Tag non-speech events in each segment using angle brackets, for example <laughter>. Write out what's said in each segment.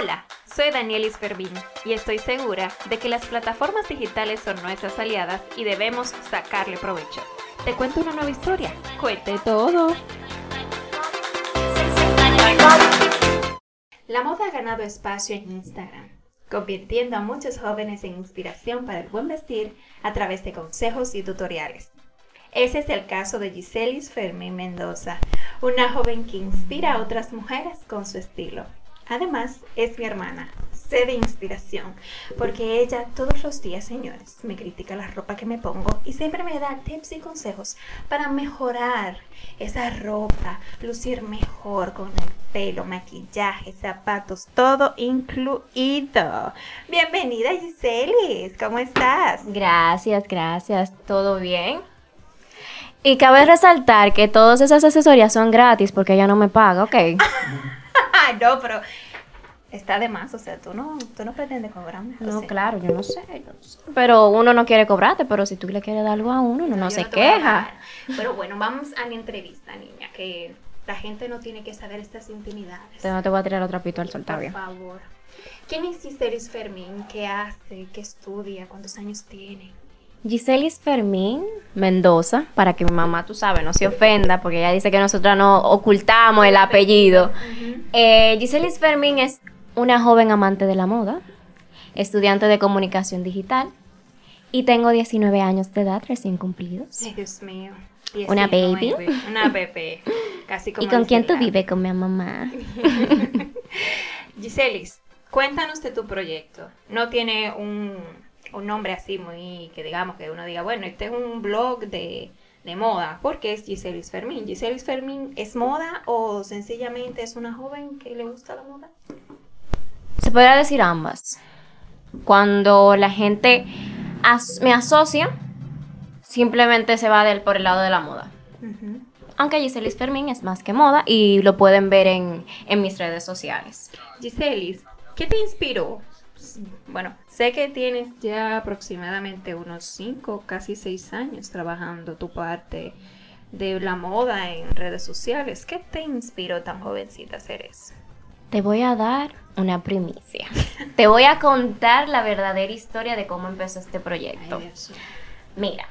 Hola, soy Danielis Fervin y estoy segura de que las plataformas digitales son nuestras aliadas y debemos sacarle provecho. Te cuento una nueva historia. Cuente todo. La moda ha ganado espacio en Instagram, convirtiendo a muchos jóvenes en inspiración para el buen vestir a través de consejos y tutoriales. Ese es el caso de Giselis Fermín Mendoza, una joven que inspira a otras mujeres con su estilo. Además, es mi hermana, sé de inspiración, porque ella todos los días, señores, me critica la ropa que me pongo y siempre me da tips y consejos para mejorar esa ropa, lucir mejor con el pelo, maquillaje, zapatos, todo incluido. Bienvenida Giselis, ¿cómo estás? Gracias, gracias, ¿todo bien? Y cabe resaltar que todas esas asesorías son gratis porque ella no me paga, ¿ok? <laughs> <laughs> no, pero está de más, o sea, tú no, tú no pretendes cobrarme. No, claro, yo no sé, yo no sé. Pero uno no quiere cobrarte, pero si tú le quieres dar algo a uno, uno no, se queja. Pero bueno, vamos a mi entrevista, niña, que la gente no tiene que saber estas intimidades. Te, no te voy a tirar otro pito al sol, Por favor. ¿Quién es Giselis Fermín? ¿Qué hace? ¿Qué estudia? ¿Cuántos años tiene? Giselis Fermín Mendoza, para que mi mamá, tú sabes, no se ofenda, porque ella dice que nosotras no ocultamos el apellido. Eh, Giselis Fermín es una joven amante de la moda, estudiante de comunicación digital, y tengo 19 años de edad recién cumplidos. Dios mío. Una baby. Una bebé. Casi <laughs> como ¿Y con quién tú vives? Con mi mamá. <laughs> Giselis, cuéntanos de tu proyecto. No tiene un un nombre así muy, que digamos que uno diga, bueno, este es un blog de, de moda, porque es Giselis Fermín. ¿Giselis Fermín es moda o sencillamente es una joven que le gusta la moda? Se podría decir ambas. Cuando la gente me asocia, simplemente se va del, por el lado de la moda. Aunque Giselis Fermín es más que moda y lo pueden ver en, en mis redes sociales. Giselis, ¿qué te inspiró bueno, sé que tienes ya aproximadamente unos 5, casi 6 años trabajando tu parte de la moda en redes sociales. ¿Qué te inspiró tan jovencita a hacer eso? Te voy a dar una primicia. te voy a contar la verdadera historia de cómo empezó este proyecto. Mira,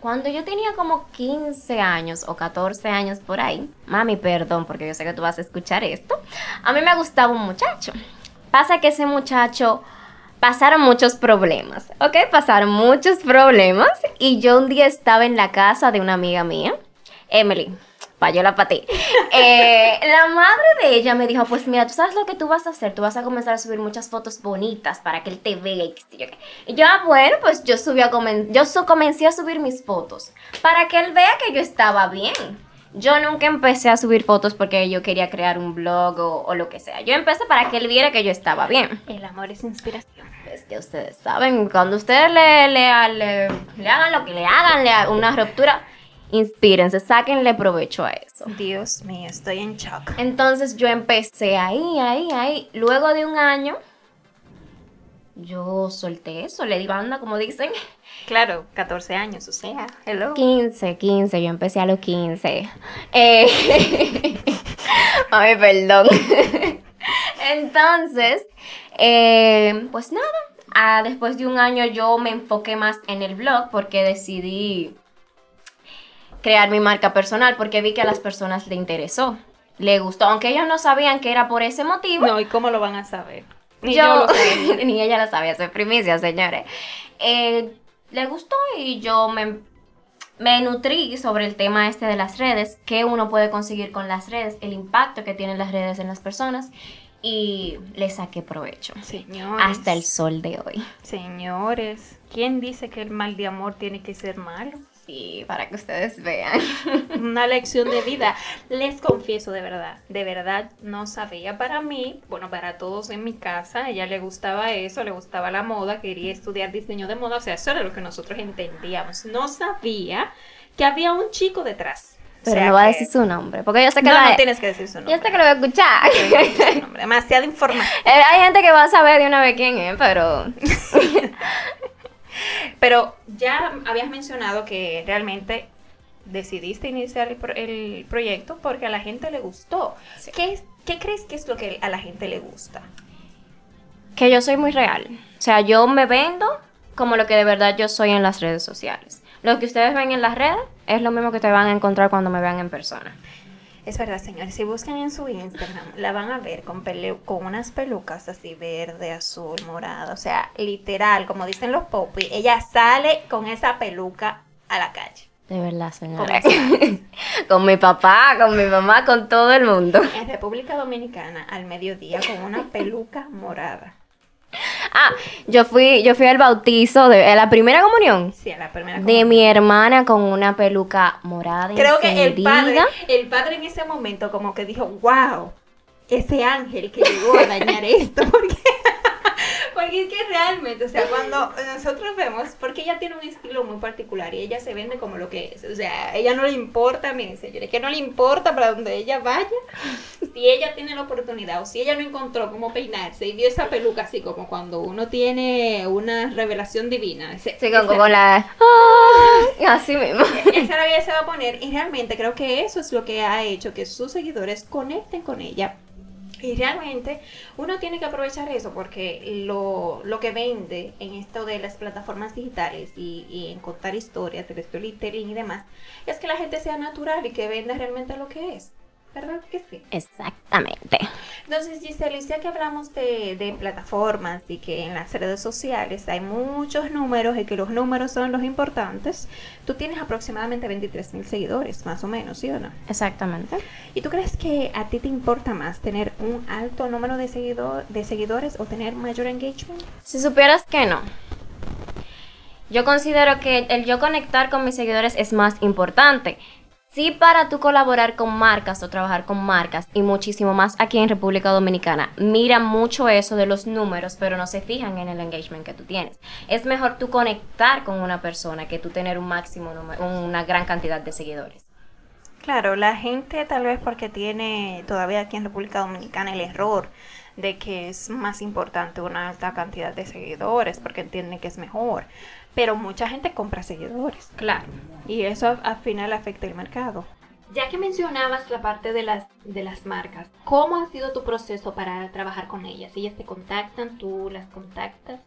cuando yo tenía como 15 años o 14 años por ahí, mami, perdón, porque yo sé que tú vas a escuchar esto, a mí me gustaba un muchacho. Pasa que ese muchacho pasaron muchos problemas, ¿ok? Pasaron muchos problemas y yo un día estaba en la casa de una amiga mía, Emily, payola para <laughs> ti. Eh, la madre de ella me dijo, pues mira, tú sabes lo que tú vas a hacer, tú vas a comenzar a subir muchas fotos bonitas para que él te vea y yo, ah, bueno, pues yo subí a yo comencé a subir mis fotos para que él vea que yo estaba bien. Yo nunca empecé a subir fotos porque yo quería crear un blog o, lo que sea. Yo empecé para que él viera que yo estaba bien. El amor es inspiración. Es que ustedes saben, cuando ustedes le, le, le, hagan lo que le hagan, le hagan una ruptura, inspírense, sáquenle provecho a eso. Dios mío, estoy en shock. Entonces yo empecé ahí, ahí, ahí. Luego de un año, yo solté eso, le di banda, como dicen. Claro, 14 años, o sea, hello. 15, 15, yo empecé a los 15. Eh, <laughs> Ay, perdón. Entonces, eh, pues nada, ah, después de un año yo me enfoqué más en el blog porque decidí crear mi marca personal porque vi que a las personas le interesó, le gustó, aunque ellos no sabían que era por ese motivo. No, ¿y cómo lo van a saber? Ni yo, <laughs> ni ella lo sabía, soy primicia, señores. Eh, le gustó y yo me, me nutrí sobre el tema este de las redes, qué uno puede conseguir con las redes, el impacto que tienen las redes en las personas y le saqué provecho. Señores. Hasta el sol de hoy. Señores, ¿quién dice que el mal de amor tiene que ser malo? Para que ustedes vean. <laughs> Una lección de vida. Les confieso de verdad, de verdad no sabía para mí, bueno, para todos en mi casa, a ella le gustaba eso, le gustaba la moda, quería estudiar diseño de moda, o sea, eso era lo que nosotros entendíamos. No sabía que había un chico detrás. Pero no va a decir su nombre, porque yo sé que no, no tienes que decir su nombre. Yo sé que lo voy a escuchar. Demasiada <laughs> información. Eh, hay gente que va a saber de una vez quién es, pero <laughs> Pero ya habías mencionado que realmente decidiste iniciar el, proyecto porque a la gente le gustó. ¿Qué, ¿Qué, crees que es lo que a la gente le gusta? Que yo soy muy real. O sea, yo me vendo como lo que de verdad yo soy en las redes sociales. Lo que ustedes ven en las redes es lo mismo que te van a encontrar cuando me vean en persona. Es verdad, señores. Si buscan en su Instagram, la van a ver con, con unas pelucas así verde, azul, morado. O sea, literal, como dicen los popis, ella sale con esa peluca a la calle. De verdad, señora. con <laughs> mi papá, con mi mamá, con todo el mundo. En República Dominicana, al mediodía, con una peluca morada. Ah, yo fui, yo fui al bautizo de la primera comunión. Sí, a la primera comunión. De mi hermana con una peluca morada. Creo que el padre, el padre en ese momento como que dijo, wow, ese ángel que llegó a dañar <laughs> esto, porque porque es que realmente, o sea, cuando nosotros vemos, porque ella tiene un estilo muy particular y ella se vende como lo que es, o sea, ella no le importa, miren señores, que no le importa para donde ella vaya, si ella tiene la oportunidad o si ella no encontró cómo peinarse y vio esa peluca así como cuando uno tiene una revelación divina. sí, como, la... ¡Ah! así mismo. Esa la vida se va a poner y realmente creo que eso es lo que ha hecho que sus seguidores conecten con ella <laughs> y realmente uno tiene que aprovechar eso porque lo, lo que vende en esto de las plataformas digitales y, y en contar historias, de storytelling y demás, es que la gente sea natural y que venda realmente lo que es. ¿Verdad que sí? Exactamente. Entonces, Giselle, ya que hablamos de, de, plataformas y que en las redes sociales hay muchos números y que los números son los importantes, tú tienes aproximadamente 23 mil seguidores, más o menos, ¿sí o no? Exactamente. ¿Y tú crees que a ti te importa más tener un alto número de, seguidor, de seguidores o tener mayor engagement? Si supieras que no. Yo considero que el yo conectar con mis seguidores es más importante. Sí, para tú colaborar con marcas o trabajar con marcas y muchísimo más aquí en República Dominicana, mira mucho eso de los números, pero no se fijan en el engagement que tú tienes. Es mejor tú conectar con una persona que tú tener un máximo número, una gran cantidad de seguidores. Claro, la gente tal vez porque tiene todavía aquí en República Dominicana el error de que es más importante una alta cantidad de seguidores porque entienden que es mejor pero mucha gente compra seguidores. Claro. Y eso al final afecta el mercado. Ya que mencionabas la parte de las, de las marcas, ¿cómo ha sido tu proceso para trabajar con ellas? ¿Ellas te contactan? ¿Tú las contactas?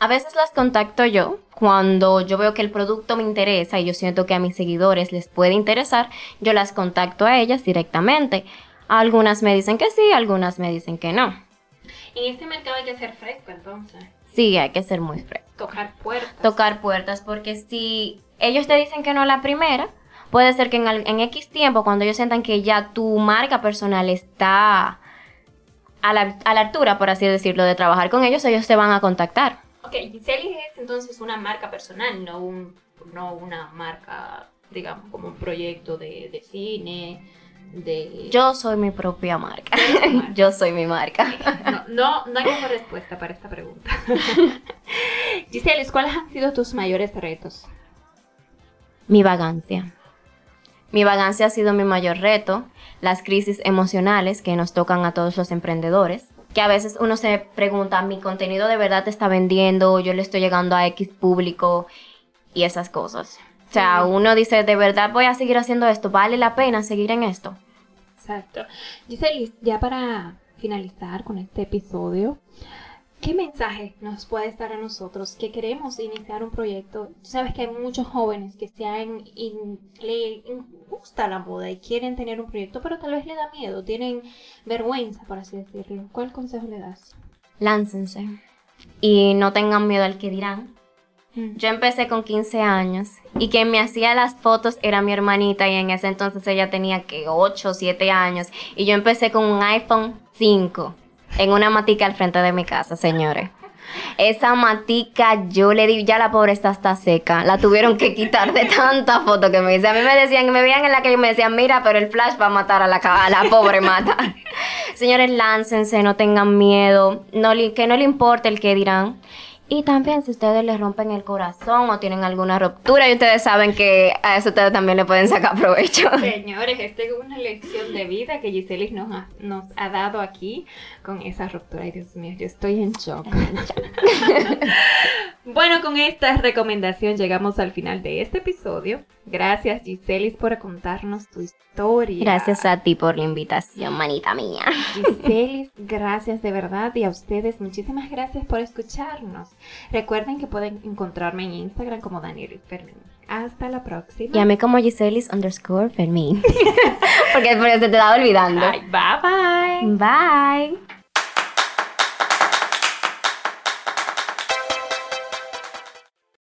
A veces las contacto yo cuando yo veo que el producto me interesa y yo siento que a mis seguidores les puede interesar, yo las contacto a ellas directamente. Algunas me dicen que sí, algunas me dicen que no. En este mercado hay que ser fresco entonces. Sí, hay que ser muy fresco. Tocar puertas. Tocar puertas, porque si ellos te dicen que no la primera, puede ser que en, en X tiempo, cuando ellos sientan que ya tu marca personal está a la, a la, altura, por así decirlo, de trabajar con ellos, ellos te van a contactar. Ok, Giselle es entonces una marca personal, no, un, no una marca, digamos, como un proyecto de, de cine yo soy mi propia marca. Yo soy mi marca. No, no, hay mejor respuesta para esta pregunta. <laughs> Giselle, ¿cuáles han sido tus mayores retos? Mi vagancia. Mi vagancia ha sido mi mayor reto, las crisis emocionales que nos tocan a todos los emprendedores, que a veces uno se pregunta, ¿mi contenido de verdad te está vendiendo? ¿Yo le estoy llegando a X público? Y esas cosas. O sea, uno dice, ¿de verdad voy a seguir haciendo esto? ¿Vale la pena seguir en esto? Exacto. Giselle, ya para finalizar con este episodio, ¿qué mensaje nos puede estar a nosotros que queremos iniciar un proyecto? Tú sabes que hay muchos jóvenes que se han le gusta la moda y quieren tener un proyecto, pero tal vez le da miedo, tienen vergüenza, por así decirlo. ¿Cuál consejo le das? Láncense y no tengan miedo al que dirán yo empecé con 15 años y quien me hacía las fotos era mi hermanita y en ese entonces ella tenía que 8 o 7 años y yo empecé con un iPhone 5 en una matica al frente de mi casa, señores. Esa matica yo le di, ya la pobre está hasta seca. La tuvieron que quitar de tanta foto que me hice. A mí me decían, me veían en la que me decían, mira, pero el flash va a matar a la, a la pobre mata. <laughs> Señores, láncense, no tengan miedo, no, que no le importe el que dirán. Y también si ustedes les rompen el corazón o tienen alguna ruptura y ustedes saben que a eso ustedes también le pueden sacar provecho. <laughs> Señores, esta es una lección de vida que Giselis nos ha, nos ha dado aquí con esa ruptura. Ay, Dios mío, yo estoy en shock. <laughs> bueno, con esta recomendación llegamos al final de este episodio. Gracias Giselis por contarnos tu historia. Gracias a ti por la invitación, manita mía. Giselis, gracias de verdad y a ustedes muchísimas gracias por escucharnos. Recuerden que pueden encontrarme en Instagram como Daniel Fermín. Hasta la próxima. Y a mí como Giselis underscore Fermín. <laughs> Porque por eso te estaba olvidando. bye bye. Bye.